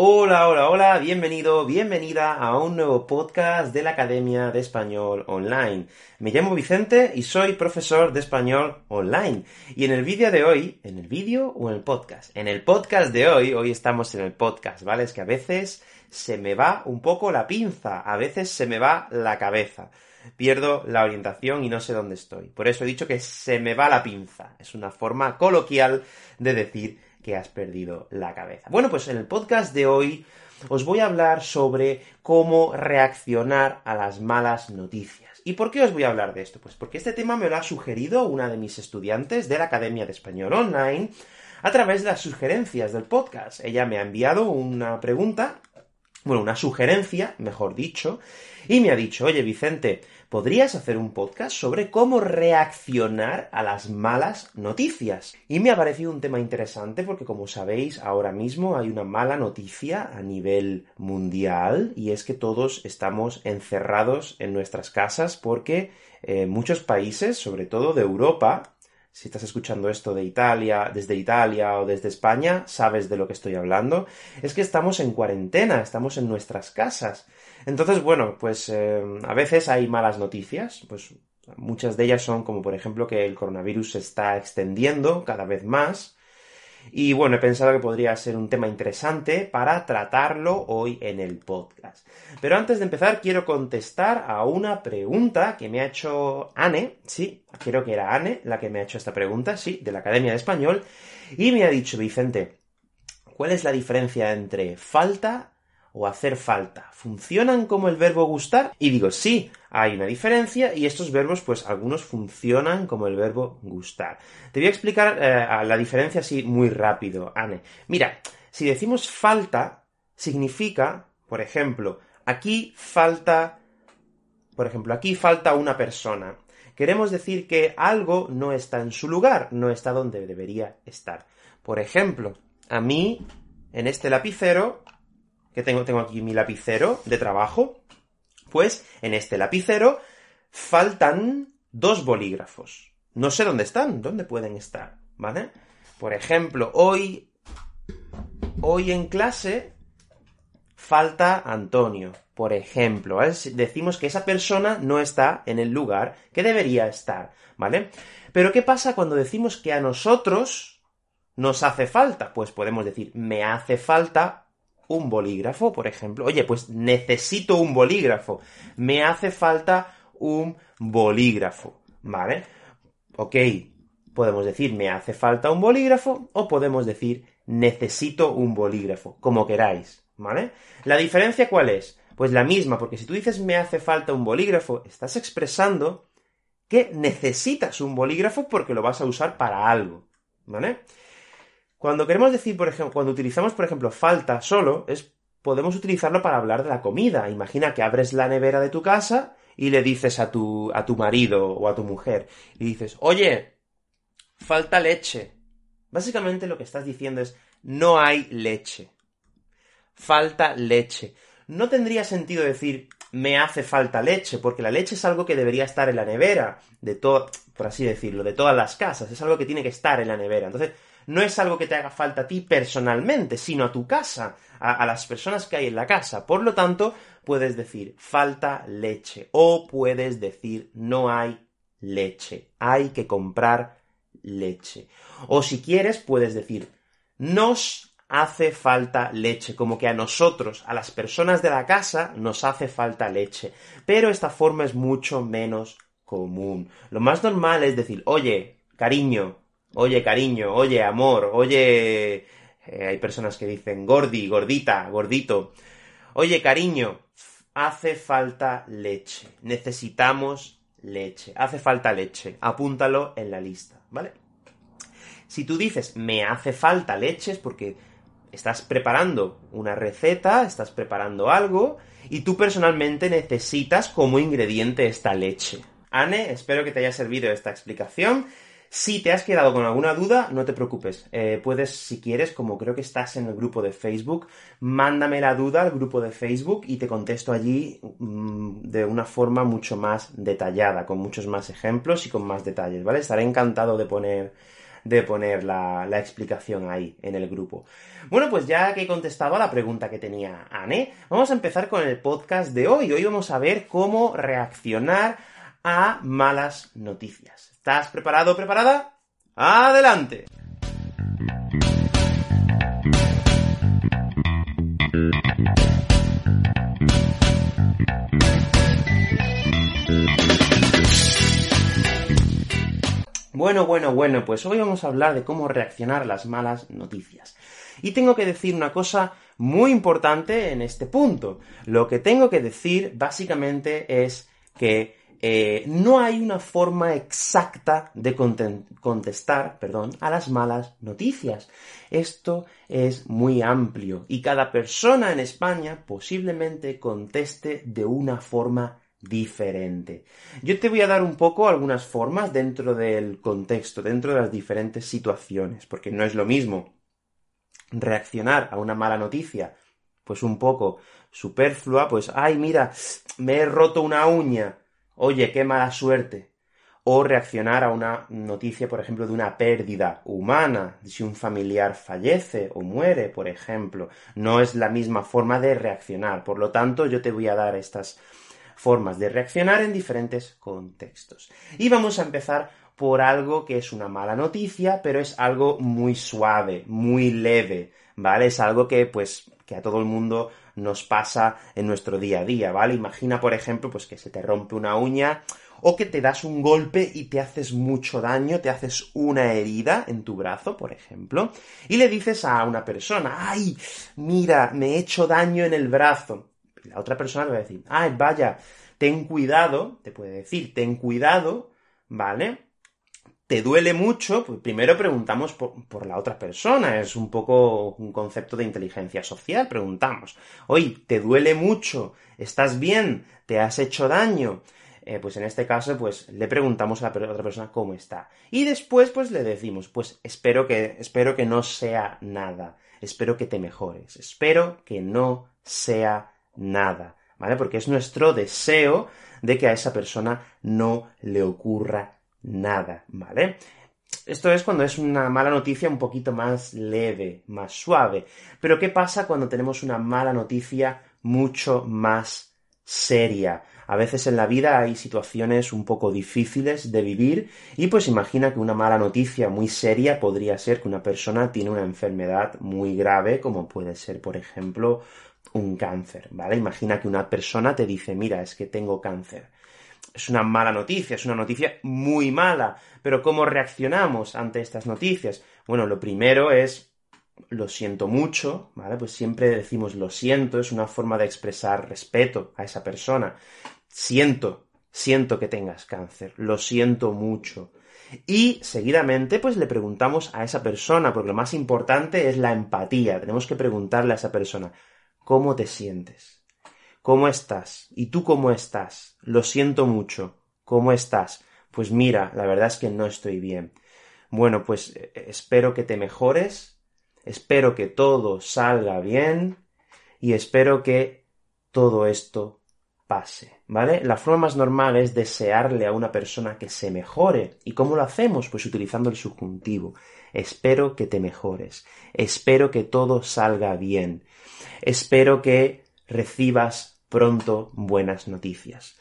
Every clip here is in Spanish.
Hola, hola, hola, bienvenido, bienvenida a un nuevo podcast de la Academia de Español Online. Me llamo Vicente y soy profesor de español online. Y en el vídeo de hoy, ¿en el vídeo o en el podcast? En el podcast de hoy, hoy estamos en el podcast, ¿vale? Es que a veces se me va un poco la pinza, a veces se me va la cabeza. Pierdo la orientación y no sé dónde estoy. Por eso he dicho que se me va la pinza. Es una forma coloquial de decir que has perdido la cabeza. Bueno, pues en el podcast de hoy os voy a hablar sobre cómo reaccionar a las malas noticias. ¿Y por qué os voy a hablar de esto? Pues porque este tema me lo ha sugerido una de mis estudiantes de la Academia de Español Online a través de las sugerencias del podcast. Ella me ha enviado una pregunta, bueno, una sugerencia, mejor dicho, y me ha dicho, oye Vicente, ¿podrías hacer un podcast sobre cómo reaccionar a las malas noticias? Y me ha parecido un tema interesante porque, como sabéis, ahora mismo hay una mala noticia a nivel mundial y es que todos estamos encerrados en nuestras casas porque eh, muchos países, sobre todo de Europa, si estás escuchando esto de Italia, desde Italia o desde España, sabes de lo que estoy hablando, es que estamos en cuarentena, estamos en nuestras casas. Entonces, bueno, pues eh, a veces hay malas noticias, pues muchas de ellas son como por ejemplo que el coronavirus se está extendiendo cada vez más. Y bueno, he pensado que podría ser un tema interesante para tratarlo hoy en el podcast. Pero antes de empezar, quiero contestar a una pregunta que me ha hecho Anne, sí, creo que era Anne la que me ha hecho esta pregunta, sí, de la Academia de Español, y me ha dicho, Vicente, ¿cuál es la diferencia entre falta o hacer falta funcionan como el verbo gustar? Y digo, sí, hay una diferencia y estos verbos, pues algunos funcionan como el verbo gustar. Te voy a explicar eh, la diferencia así muy rápido, Anne. Mira, si decimos falta, significa, por ejemplo, aquí falta, por ejemplo, aquí falta una persona. Queremos decir que algo no está en su lugar, no está donde debería estar. Por ejemplo, a mí, en este lapicero, tengo, tengo aquí mi lapicero de trabajo, pues en este lapicero faltan dos bolígrafos. No sé dónde están, dónde pueden estar, ¿vale? Por ejemplo, hoy, hoy en clase falta Antonio, por ejemplo, decimos que esa persona no está en el lugar que debería estar, ¿vale? Pero ¿qué pasa cuando decimos que a nosotros nos hace falta? Pues podemos decir, me hace falta un bolígrafo, por ejemplo. Oye, pues necesito un bolígrafo. Me hace falta un bolígrafo, ¿vale? Ok, podemos decir me hace falta un bolígrafo o podemos decir necesito un bolígrafo, como queráis, ¿vale? La diferencia cuál es? Pues la misma, porque si tú dices me hace falta un bolígrafo, estás expresando que necesitas un bolígrafo porque lo vas a usar para algo, ¿vale? Cuando queremos decir, por ejemplo, cuando utilizamos, por ejemplo, falta solo, es, podemos utilizarlo para hablar de la comida. Imagina que abres la nevera de tu casa y le dices a tu, a tu marido o a tu mujer, y dices, oye, falta leche. Básicamente lo que estás diciendo es, no hay leche. Falta leche. No tendría sentido decir, me hace falta leche, porque la leche es algo que debería estar en la nevera, de todo, por así decirlo, de todas las casas, es algo que tiene que estar en la nevera. Entonces, no es algo que te haga falta a ti personalmente, sino a tu casa, a, las personas que hay en la casa. Por lo tanto, puedes decir falta leche o puedes decir no hay leche, hay que comprar leche. O si quieres, puedes decir nos hace falta leche, como que a nosotros, a las personas de la casa, nos hace falta leche. Pero esta forma es mucho menos común. Lo más normal es decir, oye, cariño, oye cariño, oye amor, oye... Eh, hay personas que dicen gordi, gordita, gordito. Oye cariño, hace falta leche. Necesitamos leche. Hace falta leche. Apúntalo en la lista, ¿vale? Si tú dices me hace falta leche es porque estás preparando una receta, estás preparando algo, y tú personalmente necesitas como ingrediente esta leche. Anne, espero que te haya servido esta explicación. Si te has quedado con alguna duda, no te preocupes. Eh, puedes, si quieres, como creo que estás en el grupo de Facebook, mándame la duda al grupo de Facebook y te contesto allí mm, de una forma mucho más detallada, con muchos más ejemplos y con más detalles, ¿vale? Estaré encantado de poner de poner la, la, explicación ahí en el grupo. Bueno, pues ya que he contestado a la pregunta que tenía Anne, vamos a empezar con el podcast de hoy. Hoy vamos a ver cómo reaccionar a malas noticias. ¿Estás preparado o preparada? ¡Adelante! Bueno, bueno, bueno, pues hoy vamos a hablar de cómo reaccionar a las malas noticias. Y tengo que decir una cosa muy importante en este punto. Lo que tengo que decir básicamente es que eh, no hay una forma exacta de contestar perdón, a las malas noticias. Esto es muy amplio y cada persona en España posiblemente conteste de una forma diferente. Yo te voy a dar un poco algunas formas dentro del contexto, dentro de las diferentes situaciones, porque no es lo mismo reaccionar a una mala noticia, pues un poco superflua, pues, ay, mira, me he roto una uña, oye, qué mala suerte. O reaccionar a una noticia, por ejemplo, de una pérdida humana, si un familiar fallece o muere, por ejemplo. No es la misma forma de reaccionar. Por lo tanto, yo te voy a dar estas formas de reaccionar en diferentes contextos. Y vamos a empezar por algo que es una mala noticia, pero es algo muy suave, muy leve, ¿vale? Es algo que, pues, que a todo el mundo nos pasa en nuestro día a día, ¿vale? Imagina, por ejemplo, pues que se te rompe una uña o que te das un golpe y te haces mucho daño, te haces una herida en tu brazo, por ejemplo, y le dices a una persona, ay, mira, me he hecho daño en el brazo. La otra persona le va a decir, ay, vaya, ten cuidado, te puede decir, ten cuidado, ¿vale? Te duele mucho, pues primero preguntamos por, la otra persona, es un poco un concepto de inteligencia social, preguntamos, oye, ¿te duele mucho? ¿Estás bien? ¿Te has hecho daño? Eh, pues en este caso, pues le preguntamos a la otra persona cómo está. Y después, pues le decimos, pues espero que, espero que no sea nada, espero que te mejores, espero que no sea nada, ¿vale? Porque es nuestro deseo de que a esa persona no le ocurra nada, ¿vale? Esto es cuando es una mala noticia un poquito más leve, más suave. Pero ¿qué pasa cuando tenemos una mala noticia mucho más seria? A veces en la vida hay situaciones un poco difíciles de vivir y pues imagina que una mala noticia muy seria podría ser que una persona tiene una enfermedad muy grave como puede ser por ejemplo un cáncer, ¿vale? Imagina que una persona te dice, mira, es que tengo cáncer es una mala noticia, es una noticia muy mala. Pero ¿cómo reaccionamos ante estas noticias? Bueno, lo primero es lo siento mucho, ¿vale? Pues siempre decimos lo siento, es una forma de expresar respeto a esa persona. Siento, siento que tengas cáncer, lo siento mucho. Y seguidamente, pues le preguntamos a esa persona, porque lo más importante es la empatía. Tenemos que preguntarle a esa persona, ¿cómo te sientes? ¿Cómo estás? ¿Y tú cómo estás? Lo siento mucho. ¿Cómo estás? Pues mira, la verdad es que no estoy bien. Bueno, pues eh, espero que te mejores, espero que todo salga bien y espero que todo esto pase, ¿vale? La forma más normal es desearle a una persona que se mejore. ¿Y cómo lo hacemos? Pues utilizando el subjuntivo. Espero que te mejores. Espero que todo salga bien. Espero que recibas pronto buenas noticias.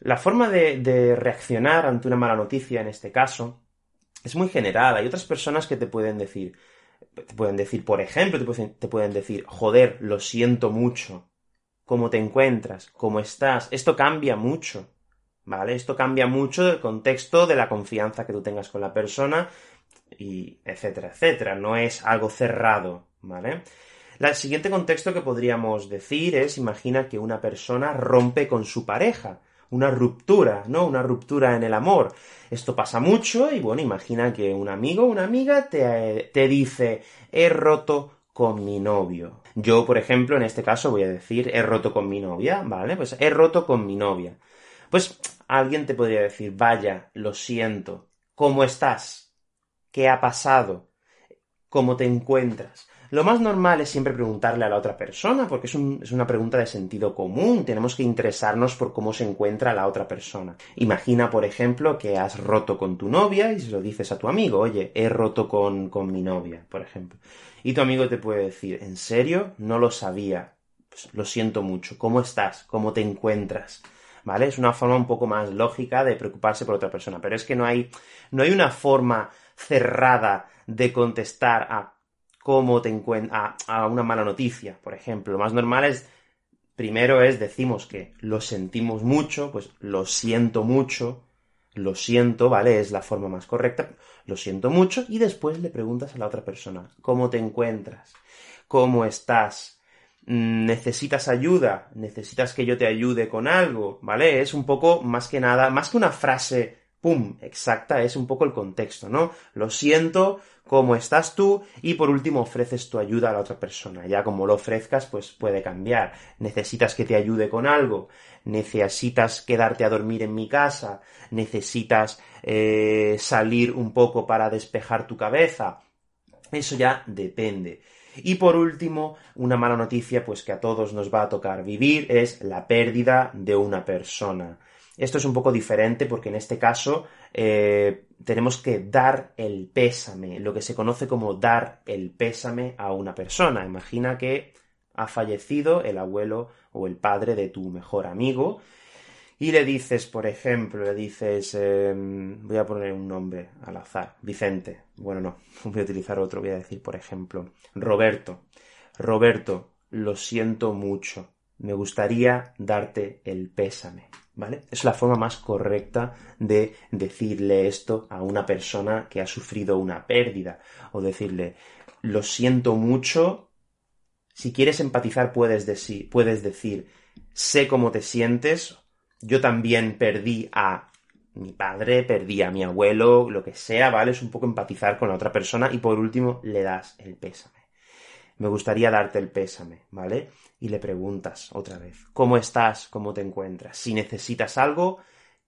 La forma de, reaccionar ante una mala noticia en este caso es muy general. Hay otras personas que te pueden decir, te pueden decir, por ejemplo, te pueden, te pueden decir, joder, lo siento mucho. ¿Cómo te encuentras? ¿Cómo estás? Esto cambia mucho. ¿Vale? Esto cambia mucho del contexto de la confianza que tú tengas con la persona y etcétera, etcétera. No es algo cerrado, ¿vale? El siguiente contexto que podríamos decir es, imagina que una persona rompe con su pareja, una ruptura, ¿no? Una ruptura en el amor. Esto pasa mucho y bueno, imagina que un amigo o una amiga te, te dice, he roto con mi novio. Yo, por ejemplo, en este caso voy a decir he roto con mi novia, ¿vale? Pues he roto con mi novia. Pues alguien te podría decir, vaya, lo siento, ¿cómo estás? ¿Qué ha pasado? ¿Cómo te encuentras? Lo más normal es siempre preguntarle a la otra persona, porque es, una pregunta de sentido común. Tenemos que interesarnos por cómo se encuentra la otra persona. Imagina, por ejemplo, que has roto con tu novia y se lo dices a tu amigo, oye, he roto con, con mi novia, por ejemplo. Y tu amigo te puede decir, ¿en serio? No lo sabía. Pues lo siento mucho. ¿Cómo estás? ¿Cómo te encuentras? ¿Vale? Es una forma un poco más lógica de preocuparse por otra persona. Pero es que no hay, no hay una forma cerrada de contestar a cómo te encuentras, a, una mala noticia, por ejemplo. Lo más normal es, primero es, decimos que lo sentimos mucho, pues lo siento mucho, lo siento, ¿vale? Es la forma más correcta, lo siento mucho, y después le preguntas a la otra persona, ¿cómo te encuentras? ¿Cómo estás? Mm, ¿Necesitas ayuda? ¿Necesitas que yo te ayude con algo? ¿Vale? Es un poco, más que nada, más que una frase pum, exacta, es un poco el contexto, ¿no? Lo siento, ¿cómo estás tú? Y por último ofreces tu ayuda a la otra persona. Ya como lo ofrezcas, pues puede cambiar. Necesitas que te ayude con algo, necesitas quedarte a dormir en mi casa, necesitas eh, salir un poco para despejar tu cabeza. Eso ya depende. Y por último, una mala noticia, pues que a todos nos va a tocar vivir, es la pérdida de una persona. Esto es un poco diferente porque en este caso eh, tenemos que dar el pésame, lo que se conoce como dar el pésame a una persona. Imagina que ha fallecido el abuelo o el padre de tu mejor amigo y le dices, por ejemplo, le dices, em, voy a poner un nombre al azar, Vicente. Bueno, no, voy a utilizar otro, voy a decir, por ejemplo, Roberto. Roberto, lo siento mucho. Me gustaría darte el pésame. ¿Vale? Es la forma más correcta de decirle esto a una persona que ha sufrido una pérdida o decirle, lo siento mucho. Si quieres empatizar puedes, decir, puedes decir, sé cómo te sientes, yo también perdí a mi padre, perdí a mi abuelo, lo que sea, ¿vale? Es un poco empatizar con la otra persona y por último le das el pésame. Me gustaría darte el pésame, ¿vale? y le preguntas otra vez, ¿cómo estás? ¿Cómo te encuentras? Si necesitas algo,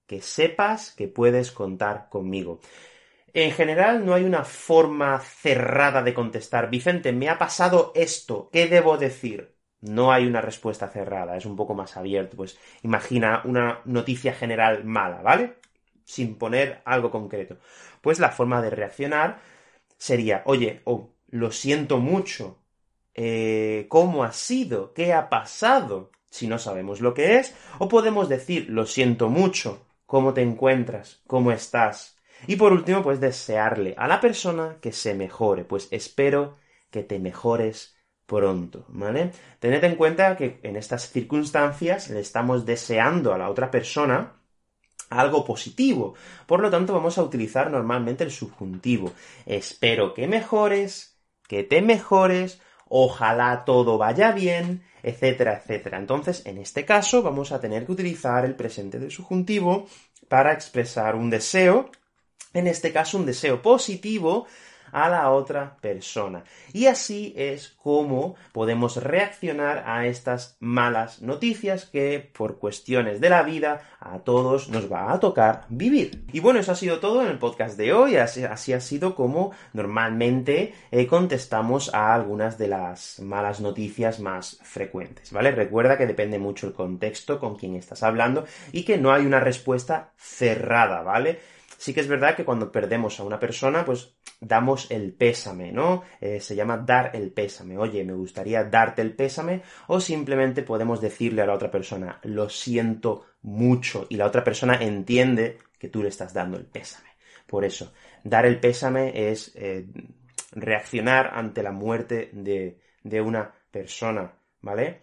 que sepas que puedes contar conmigo. En general no hay una forma cerrada de contestar. Vicente, me ha pasado esto, ¿qué debo decir? No hay una respuesta cerrada, es un poco más abierto. Pues imagina una noticia general mala, ¿vale? Sin poner algo concreto. Pues la forma de reaccionar sería, oye, oh, lo siento mucho, eh, cómo ha sido, qué ha pasado, si no sabemos lo que es, o podemos decir lo siento mucho, cómo te encuentras, cómo estás. Y por último, pues desearle a la persona que se mejore, pues espero que te mejores pronto, ¿vale? Tened en cuenta que en estas circunstancias le estamos deseando a la otra persona algo positivo. Por lo tanto, vamos a utilizar normalmente el subjuntivo. Espero que mejores, que te mejores ojalá todo vaya bien, etcétera, etcétera. Entonces, en este caso, vamos a tener que utilizar el presente del subjuntivo para expresar un deseo, en este caso un deseo positivo, a la otra persona. Y así es como podemos reaccionar a estas malas noticias que por cuestiones de la vida a todos nos va a tocar vivir. Y bueno, eso ha sido todo en el podcast de hoy. Así, ha sido como normalmente eh, contestamos a algunas de las malas noticias más frecuentes, ¿vale? Recuerda que depende mucho el contexto con quien estás hablando y que no hay una respuesta cerrada, ¿vale? Sí que es verdad que cuando perdemos a una persona, pues damos el pésame, ¿no? Eh, se llama dar el pésame. Oye, me gustaría darte el pésame o simplemente podemos decirle a la otra persona, lo siento mucho y la otra persona entiende que tú le estás dando el pésame. Por eso, dar el pésame es eh, reaccionar ante la muerte de, de una persona, ¿vale?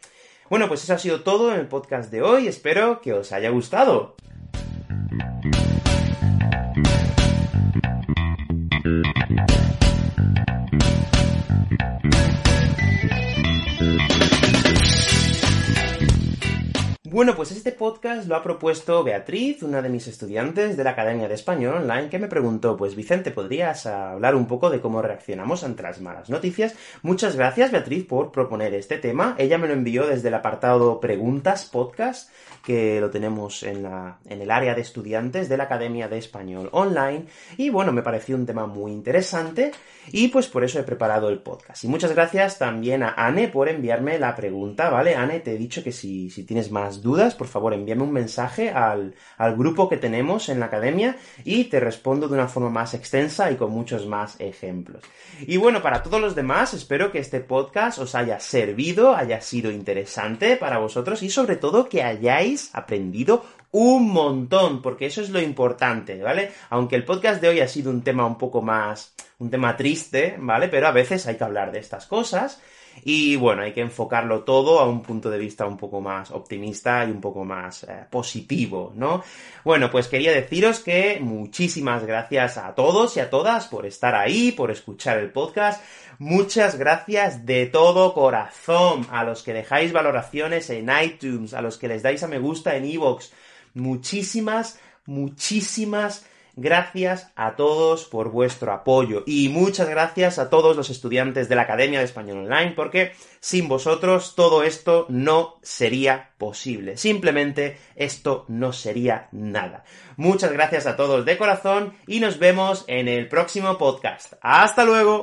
Bueno, pues eso ha sido todo en el podcast de hoy. Espero que os haya gustado. Bueno, pues este podcast lo ha propuesto Beatriz, una de mis estudiantes de la Academia de Español Online, que me preguntó, pues Vicente, ¿podrías hablar un poco de cómo reaccionamos ante las malas noticias? Muchas gracias, Beatriz, por proponer este tema. Ella me lo envió desde el apartado Preguntas Podcast, que lo tenemos en, la, en el área de estudiantes de la Academia de Español Online. Y bueno, me pareció un tema muy interesante y pues por eso he preparado el podcast. Y muchas gracias también a Anne por enviarme la pregunta, ¿vale? Anne, te he dicho que si, si tienes más dudas, por favor envíame un mensaje al, al grupo que tenemos en la academia y te respondo de una forma más extensa y con muchos más ejemplos. Y bueno, para todos los demás, espero que este podcast os haya servido, haya sido interesante para vosotros y sobre todo que hayáis aprendido un montón, porque eso es lo importante, ¿vale? Aunque el podcast de hoy ha sido un tema un poco más, un tema triste, ¿vale? Pero a veces hay que hablar de estas cosas y bueno, hay que enfocarlo todo a un punto de vista un poco más optimista y un poco más eh, positivo, ¿no? Bueno, pues quería deciros que muchísimas gracias a todos y a todas por estar ahí, por escuchar el podcast. Muchas gracias de todo corazón a los que dejáis valoraciones en iTunes, a los que les dais a me gusta en iVoox. Muchísimas, muchísimas Gracias a todos por vuestro apoyo y muchas gracias a todos los estudiantes de la Academia de Español Online porque sin vosotros todo esto no sería posible. Simplemente esto no sería nada. Muchas gracias a todos de corazón y nos vemos en el próximo podcast. ¡Hasta luego!